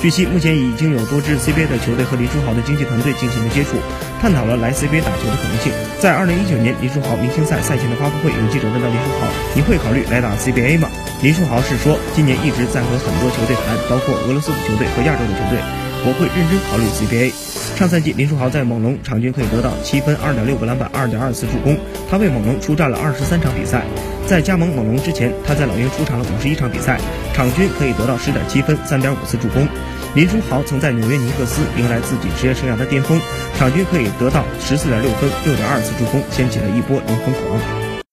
据悉，目前已经有多支 CBA 的球队和林书豪的经纪团队进行了接触，探讨了来 CBA 打球的可能性。在2019年林书豪明星赛赛前的发布会，有记者问到林书豪：“你会考虑来打 CBA 吗？”林书豪是说：“今年一直在和很多球队谈，包括俄罗斯的球队和亚洲的球队，我会认真考虑 CBA。”上赛季林书豪在猛龙场均可以得到七分、二点六个篮板、二点二次助攻，他为猛龙出战了二十三场比赛。在加盟猛龙之前，他在老鹰出场了五十一场比赛，场均可以得到十点七分、三点五次助攻。林书豪曾在纽约尼克斯迎来自己职业生涯的巅峰，场均可以得到十四点六分、六点二次助攻，掀起了一波龙凤狂。